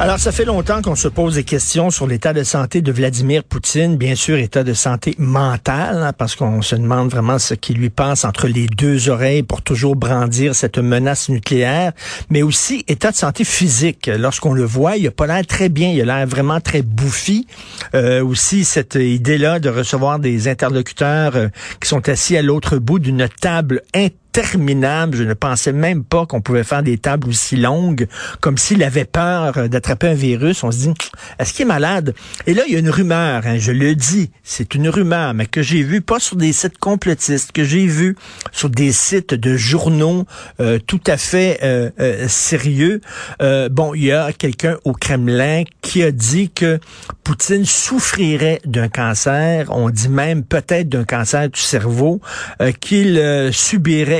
Alors, ça fait longtemps qu'on se pose des questions sur l'état de santé de Vladimir Poutine. Bien sûr, état de santé mental, hein, parce qu'on se demande vraiment ce qui lui passe entre les deux oreilles pour toujours brandir cette menace nucléaire, mais aussi état de santé physique. Lorsqu'on le voit, il a pas l'air très bien, il a l'air vraiment très bouffi. Euh, aussi, cette idée-là de recevoir des interlocuteurs euh, qui sont assis à l'autre bout d'une table interminable. Je ne pensais même pas qu'on pouvait faire des tables aussi longues, comme s'il avait peur d'attraper un virus. On se dit, est-ce qu'il est malade? Et là, il y a une rumeur, hein, je le dis, c'est une rumeur, mais que j'ai vue pas sur des sites complotistes, que j'ai vu sur des sites de journaux euh, tout à fait euh, euh, sérieux. Euh, bon, il y a quelqu'un au Kremlin qui a dit que Poutine souffrirait d'un cancer. On dit même peut-être d'un cancer du cerveau, euh, qu'il euh,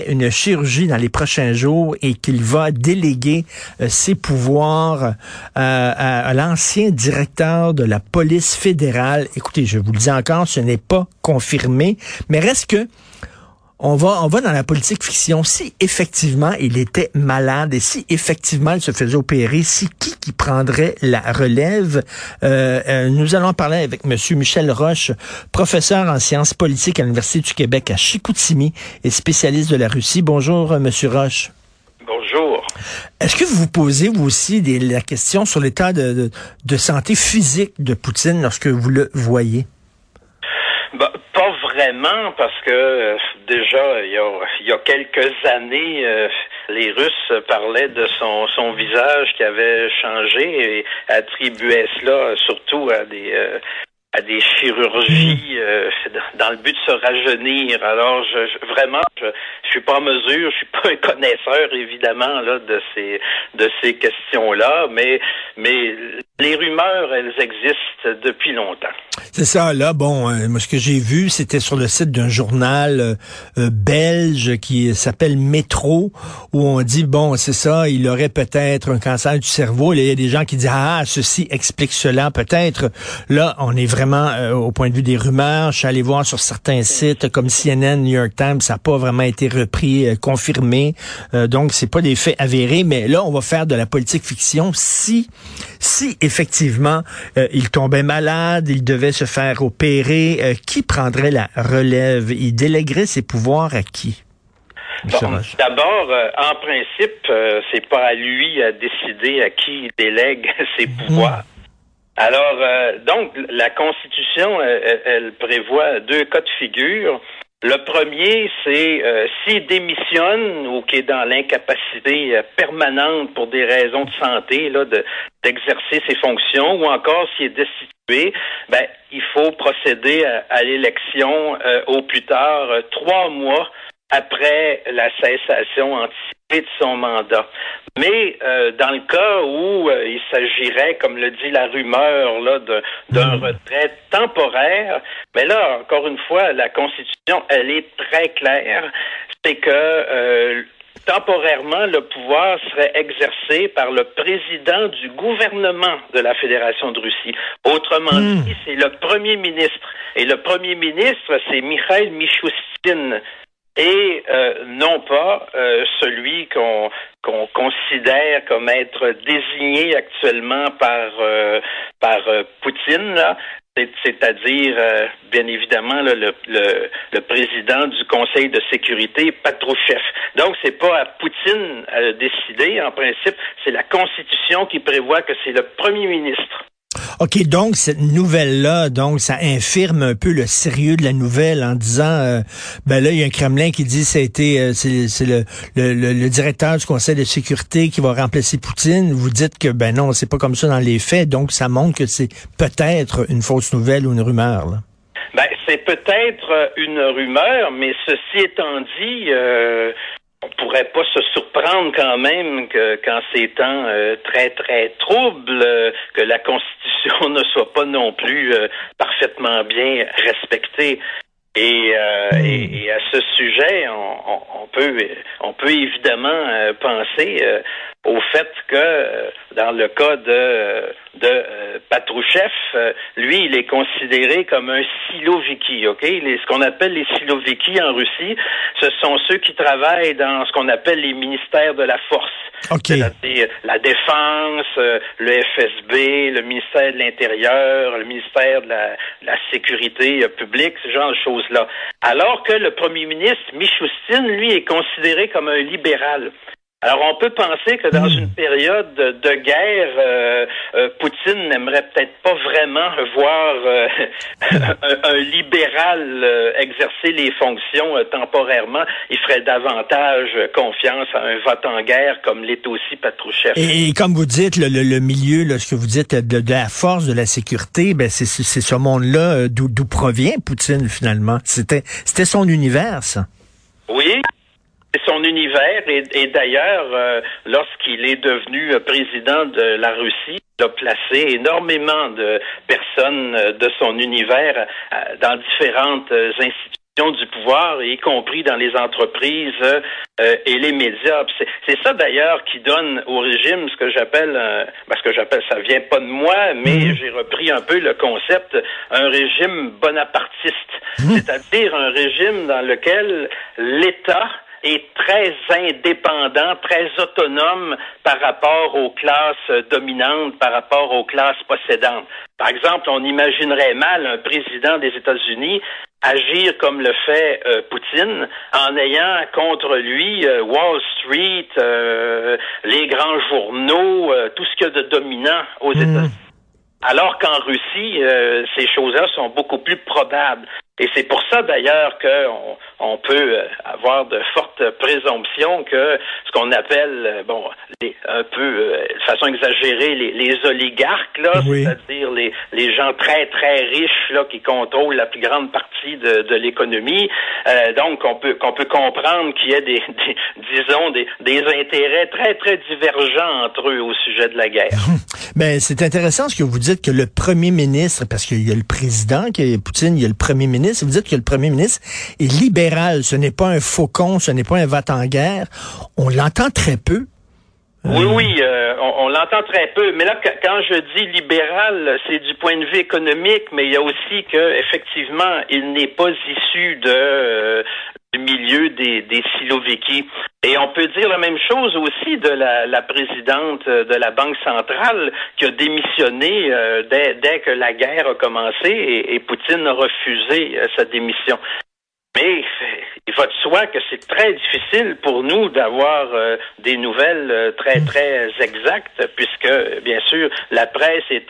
une chirurgie dans les prochains jours et qu'il va déléguer euh, ses pouvoirs euh, à, à l'ancien directeur de la police fédérale. Écoutez, je vous le dis encore, ce n'est pas confirmé, mais reste que on va, on va dans la politique fiction. Si effectivement il était malade et si effectivement il se faisait opérer, si qui qui prendrait la relève? Euh, euh, Nous allons parler avec Monsieur Michel Roche, professeur en sciences politiques à l'Université du Québec à Chicoutimi et spécialiste de la Russie. Bonjour, Monsieur Roche. Bonjour. Est-ce que vous vous posez vous aussi des, la question sur l'état de, de, de santé physique de Poutine lorsque vous le voyez? Vraiment, parce que euh, déjà, il y, a, il y a quelques années, euh, les Russes parlaient de son, son visage qui avait changé et attribuaient cela surtout à des euh, à des chirurgies euh, dans le but de se rajeunir. Alors, je, je- vraiment, je, je suis pas en mesure, je suis pas un connaisseur évidemment là de ces de ces questions-là, mais mais les rumeurs, elles existent depuis longtemps. C'est ça, là, bon, euh, moi, ce que j'ai vu, c'était sur le site d'un journal euh, euh, belge qui s'appelle Métro, où on dit, bon, c'est ça, il aurait peut-être un cancer du cerveau. Il y a des gens qui disent, ah, ceci explique cela, peut-être. Là, on est vraiment euh, au point de vue des rumeurs. Je suis allé voir sur certains sites comme CNN, New York Times, ça n'a pas vraiment été repris, euh, confirmé. Euh, donc, c'est pas des faits avérés, mais là, on va faire de la politique fiction si, si effectivement, euh, il tombait malade, il devait se faire opérer, euh, qui prendrait la relève? Il déléguerait ses pouvoirs à qui? Bon? D'abord, euh, en principe, euh, c'est pas à lui à décider à qui il délègue ses pouvoirs. Alors, euh, donc, la Constitution, elle, elle prévoit deux cas de figure. Le premier, c'est euh, s'il démissionne ou qu'il est dans l'incapacité euh, permanente pour des raisons de santé, là, de d'exercer ses fonctions, ou encore s'il est destitué, ben, il faut procéder à, à l'élection euh, au plus tard euh, trois mois après la cessation anticipée de son mandat. Mais euh, dans le cas où euh, il s'agirait, comme le dit la rumeur, là, d'un retrait temporaire, mais là, encore une fois, la Constitution, elle est très claire, c'est que euh, temporairement, le pouvoir serait exercé par le président du gouvernement de la Fédération de Russie. Autrement Hmm. dit, c'est le premier ministre. Et le premier ministre, c'est Mikhail Mishustin et euh, non pas euh, celui qu'on considère comme être désigné actuellement par euh, par euh, Poutine c'est-à-dire euh, bien évidemment le, le, le président du Conseil de sécurité Patrouchev. Donc c'est pas à Poutine à le décider en principe, c'est la Constitution qui prévoit que c'est le premier ministre. OK, donc cette nouvelle-là, donc ça infirme un peu le sérieux de la nouvelle en disant, euh, ben là, il y a un Kremlin qui dit été, euh, c'est le, le, le- le directeur du Conseil de sécurité qui va remplacer Poutine. Vous dites que, ben non, c'est pas comme ça dans les faits, donc ça montre que c'est peut-être une fausse nouvelle ou une rumeur. Là. Ben, c'est peut-être une rumeur, mais ceci étant dit, euh, on pourrait pas se surprendre quand même que qu'en ces temps euh, très très troubles, euh, que la Constitution ne soit pas non plus euh, parfaitement bien respectée. Et, euh, et, et à ce sujet, on, on- on peut on peut évidemment euh, penser euh, au fait que dans le cas de, de Patrouchev, lui, il est considéré comme un siloviki, ok? ce qu'on appelle les siloviki en Russie, ce sont ceux qui travaillent dans ce qu'on appelle les ministères de la force. C'est-à-dire la défense, le FSB, le ministère de l'Intérieur, le ministère de la, de la Sécurité publique, ce genre de choses-là. Alors que le premier ministre, Michoustine, lui, est considéré comme un libéral. Alors, on peut penser que dans hmm. une période de guerre, euh, euh, Poutine n'aimerait peut-être pas vraiment voir euh, un, libéral exercer les fonctions temporairement. Il ferait davantage confiance à un vote en guerre comme l'est aussi Patrouchev. Et, comme vous dites, le, le, milieu, là, ce que vous dites de, de, la force de la sécurité, ben c'est ce monde-là d'où provient Poutine finalement? C'était c'était son univers, ça. Oui, son univers et, d'ailleurs, euh, lorsqu'il est devenu euh, président de la Russie, il a placé énormément de personnes euh, de son univers dans différentes institutions du pouvoir, y compris dans les entreprises et les médias. C'est ça d'ailleurs qui donne au régime ce que j'appelle, parce que j'appelle, ça vient pas de moi, mais mhm. j'ai repris un peu le concept, un régime bonapartiste, mhm. c'est-à-dire un régime dans lequel l'État est très indépendant, très autonome par rapport aux classes dominantes, par rapport aux classes possédantes. Par exemple, on imaginerait mal un président des États-Unis agir comme le fait euh, Poutine en ayant contre lui euh, Wall Street, euh, les grands journaux, tout ce qu'il y a de dominant aux hmm. États-Unis. Alors qu'en Russie, ces choses-là sont beaucoup plus probables. Et c'est pour ça d'ailleurs qu'on on peut euh, avoir de fortes présomptions que ce qu'on appelle, euh, bon, un peu euh, de façon exagérée, les, les oligarques, là, c'est-à-dire les, les gens très, très riches là, qui contrôlent la plus grande partie de, de l'économie. donc, on peut qu'on peut comprendre qu'il y a des, disons, des, des intérêts très, très divergents entre eux au sujet de la guerre. Mais ben, c'est intéressant ce que vous dites que le premier ministre, parce qu'il y a le président, qui est Poutine, il y a le premier ministre, vous dites que le premier ministre est libéral. Ce n'est pas un faucon, ce n'est pas un va en guerre. On l'entend très peu. Oui, euh, oui, euh, on, l'entend très peu. Mais là, quand je dis libéral, c'est du point de vue économique, mais il y a aussi que effectivement, il n'est pas issu de euh, du milieu des, des Et on peut dire la même chose aussi de la, présidente de la Banque centrale qui a démissionné dès, dès, que la guerre a commencé et, Poutine a refusé sa démission. Mais il va de soi que c'est très difficile pour nous d'avoir euh, des nouvelles euh, très, très exactes, puisque, bien sûr, la presse est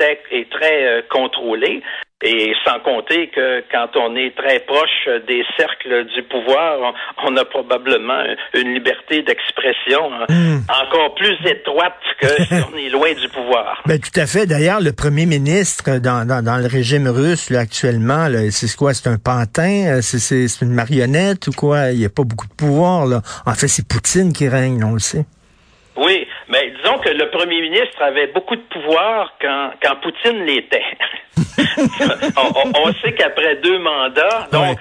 très euh, contrôlée. Et sans compter que quand on est très proche des cercles du pouvoir, on, a probablement une liberté d'expression hein, hmm. encore plus étroite que si on est loin du pouvoir. Ben, tout à fait. D'ailleurs, le premier ministre dans, dans, dans le régime russe là, actuellement, c'est quoi? C'est un pantin? C'est une marionnette ou quoi? Il n'y a pas beaucoup de pouvoir. Là. En fait, c'est Poutine qui règne, on le sait. Oui, mais disons que le premier ministre avait beaucoup de pouvoir quand, quand Poutine l'était. on, sait qu'après deux mandats, donc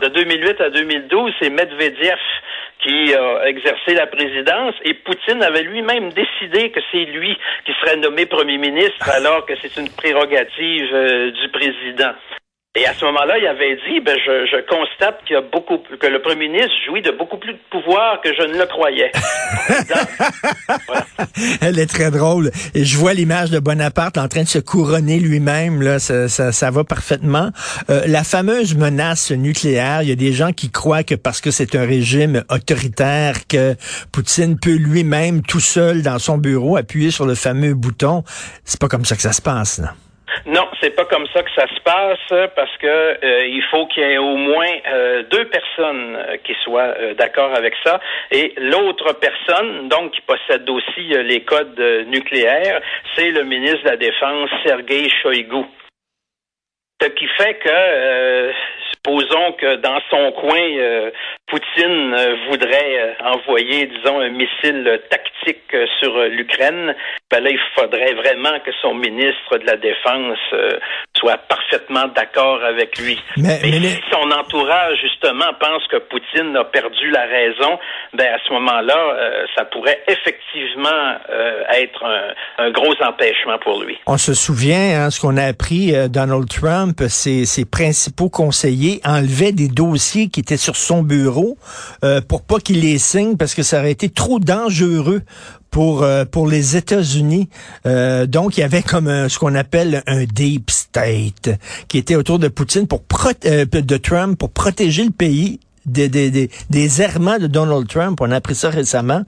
de 2008 à 2012, c'est Medvedev qui a exercé la présidence et Poutine avait lui-même décidé que c'est lui qui serait nommé premier ministre alors que c'est une prérogative euh, du président. Et à ce moment-là, il avait dit, ben, je, constate qu'il y a beaucoup, que le premier ministre jouit de beaucoup plus de pouvoir que je ne le croyais. Elle est très drôle. Et je vois l'image de Bonaparte en train de se couronner lui-même. Là, ça va parfaitement. Euh, la fameuse menace nucléaire, il y a des gens qui croient que parce que c'est un régime autoritaire, que Poutine peut lui-même, tout seul dans son bureau, appuyer sur le fameux bouton. C'est pas comme ça que ça se passe. Là. Non, c'est pas comme ça que ça se passe parce que euh, il faut qu'il y ait au moins euh, deux personnes euh, qui soient d'accord avec ça et l'autre personne, donc qui possède aussi les codes nucléaires, c'est le ministre de la Défense Sergei Shoigu. Ce qui fait que supposons que dans son coin Poutine euh, voudrait euh, envoyer, disons, un missile tactique euh, sur l'Ukraine, ben là, il faudrait vraiment que son ministre de la Défense soit parfaitement d'accord avec lui. Mais, si son entourage, justement, pense que Poutine a perdu la raison, ben à ce moment-là, ça pourrait effectivement être un, gros empêchement pour lui. On se souvient, hein, ce qu'on a appris, Donald Trump, ses, ses principaux conseillers enlevaient des dossiers qui étaient sur son bureau euh, pour pas qu'il les signe parce que ça aurait été trop dangereux pour euh, pour les États-Unis. Euh, donc il y avait comme ce qu'on appelle un deep state qui était autour de Poutine pour de Trump pour protéger le pays des, des, des, errements de Donald Trump. On a appris ça récemment.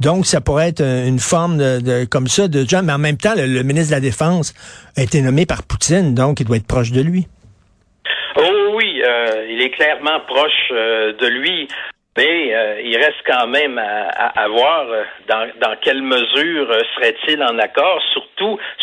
Donc, ça pourrait être une forme de, comme ça de gens. Mais en même temps, le, ministre de la Défense a été nommé par Poutine, donc il doit être proche de lui. Oh euh, il est clairement proche euh, de lui, mais euh, il reste quand même à, voir dans, dans, quelle mesure serait-il en accord, surtout,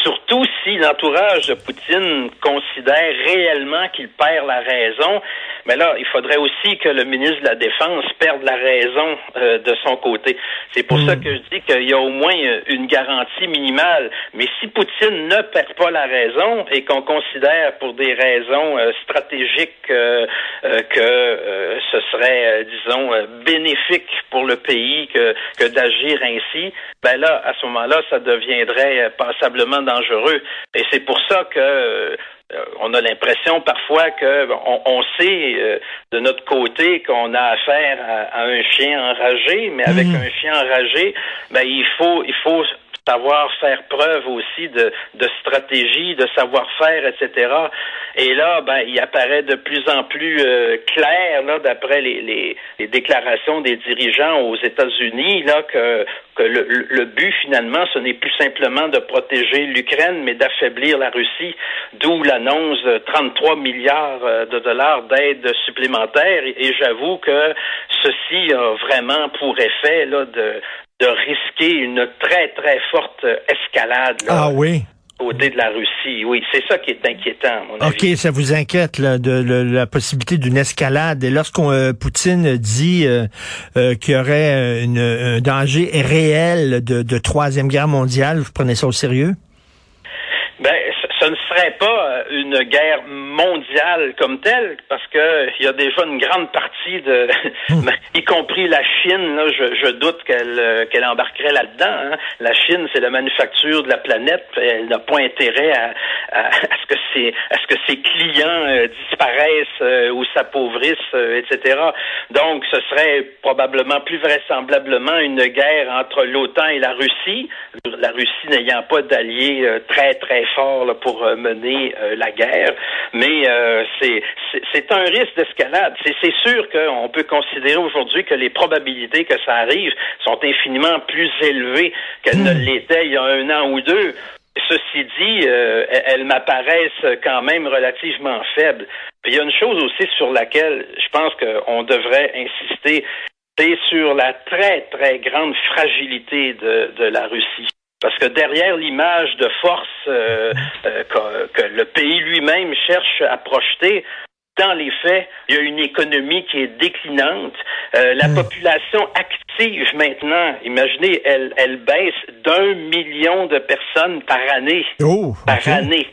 surtout si l'entourage de Poutine considère réellement qu'il perd la raison mais là, il faudrait aussi que le ministre de la Défense perde la raison euh, de son côté. C'est pour ça hmm. que je dis qu'il y a au moins euh, une garantie minimale. Mais si Poutine ne perd pas la raison et qu'on considère pour des raisons euh, stratégiques que ce serait, disons, bénéfique pour le pays que, que d'agir ainsi, ben là, à ce moment-là, ça deviendrait passablement dangereux. Et c'est pour ça que euh, on a l'impression parfois que on, sait euh, de notre côté qu'on a affaire à, un chien enragé, mais avec mhm. un chien enragé, ben il faut il faut savoir faire preuve aussi de, de stratégie, de savoir-faire, etc. Et là, ben, il apparaît de plus en plus euh, clair, là, d'après les, les, les, déclarations des dirigeants aux États-Unis, là, que, que le, le, but finalement, ce n'est plus simplement de protéger l'Ukraine, mais d'affaiblir la Russie, d'où l'annonce de 33 milliards euh, de dollars d'aide supplémentaire. Et, j'avoue que ceci a vraiment pour effet là, de, de risquer une très, très forte escalade. ah oui? Côté de la Russie, oui, c'est ça qui est inquiétant. mon ok, ça vous inquiète là, de, la possibilité d'une escalade. Et lorsqu'on euh, Poutine dit euh, euh, qu'il y aurait un danger réel de, de troisième guerre mondiale, vous prenez ça au sérieux? Ce ne serait pas une guerre mondiale comme telle, parce que il y a déjà une grande partie de, hmm. y compris la Chine, là, je, je doute qu'elle euh, qu'elle embarquerait là-dedans. Hein. La Chine, c'est la manufacture de la planète. Elle n'a pas intérêt à, à, ce que ses à ce que ses clients euh, disparaissent euh, ou s'appauvrissent, etc. Donc, ce serait probablement plus vraisemblablement une guerre entre l'OTAN et la Russie. La Russie n'ayant pas d'alliés très très forts pour mener la guerre, mais euh, c'est un risque d'escalade. C'est sûr qu'on peut considérer aujourd'hui que les probabilités que ça arrive sont infiniment plus élevées qu'elles ne hmm. l'étaient il y a un an ou deux. Ceci dit, euh, elles m'apparaissent quand même relativement faibles. Puis il y a une chose aussi sur laquelle je pense qu'on devrait insister, c'est sur la très, très grande fragilité de, de la Russie. Parce que derrière l'image de force euh, euh, que, le pays lui-même cherche à projeter, dans les faits, il y a une économie qui est déclinante. Euh, la population active maintenant, imaginez, elle, elle baisse d'un million de personnes par année. Oh, par année.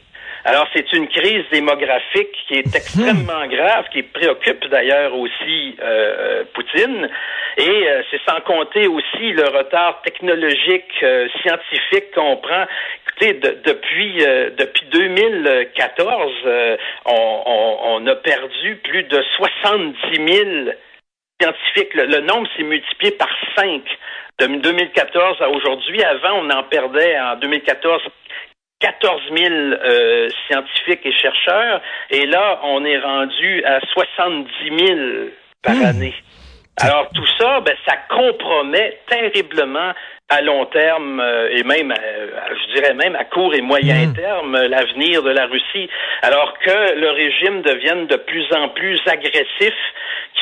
Alors, c'est une crise démographique qui est extrêmement grave, qui préoccupe d'ailleurs aussi euh, Poutine. Et euh, c'est sans compter aussi le retard technologique, euh, scientifique qu'on prend. Écoutez, depuis depuis 2014, on, on, a perdu plus de 70 000 scientifiques. Le, le nombre s'est multiplié par 5 de 2014 à aujourd'hui. Avant, on en perdait en 2014 14 000 euh, scientifiques et chercheurs, et là, on est rendu à 70 000 par hmm. année. Alors tout ça, ben, ça compromet terriblement à long terme euh, et même, euh, je dirais même à court et moyen hmm. terme, l'avenir de la Russie. Alors que le régime devienne de plus en plus agressif,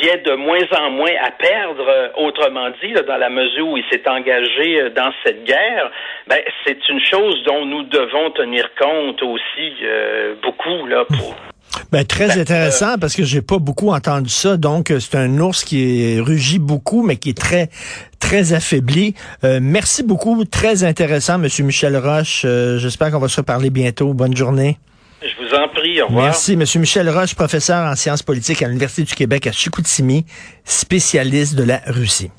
qui est de moins en moins à perdre, euh, autrement dit, dans la mesure où il s'est engagé euh, dans cette guerre, ben, c'est une chose dont nous devons tenir compte aussi euh, beaucoup là pour Ben, très Ben, intéressant parce que j'ai pas beaucoup entendu ça. Donc, euh, c'est un ours qui rugit beaucoup, mais qui est très, très affaibli. Euh, merci beaucoup. Très intéressant, Monsieur Michel Roche. Euh, J'espère qu'on va se reparler bientôt. Bonne journée. Je vous en prie. Au revoir. Merci, Monsieur Michel Roche, professeur en sciences politiques à l'Université du Québec à Chicoutimi, spécialiste de la Russie.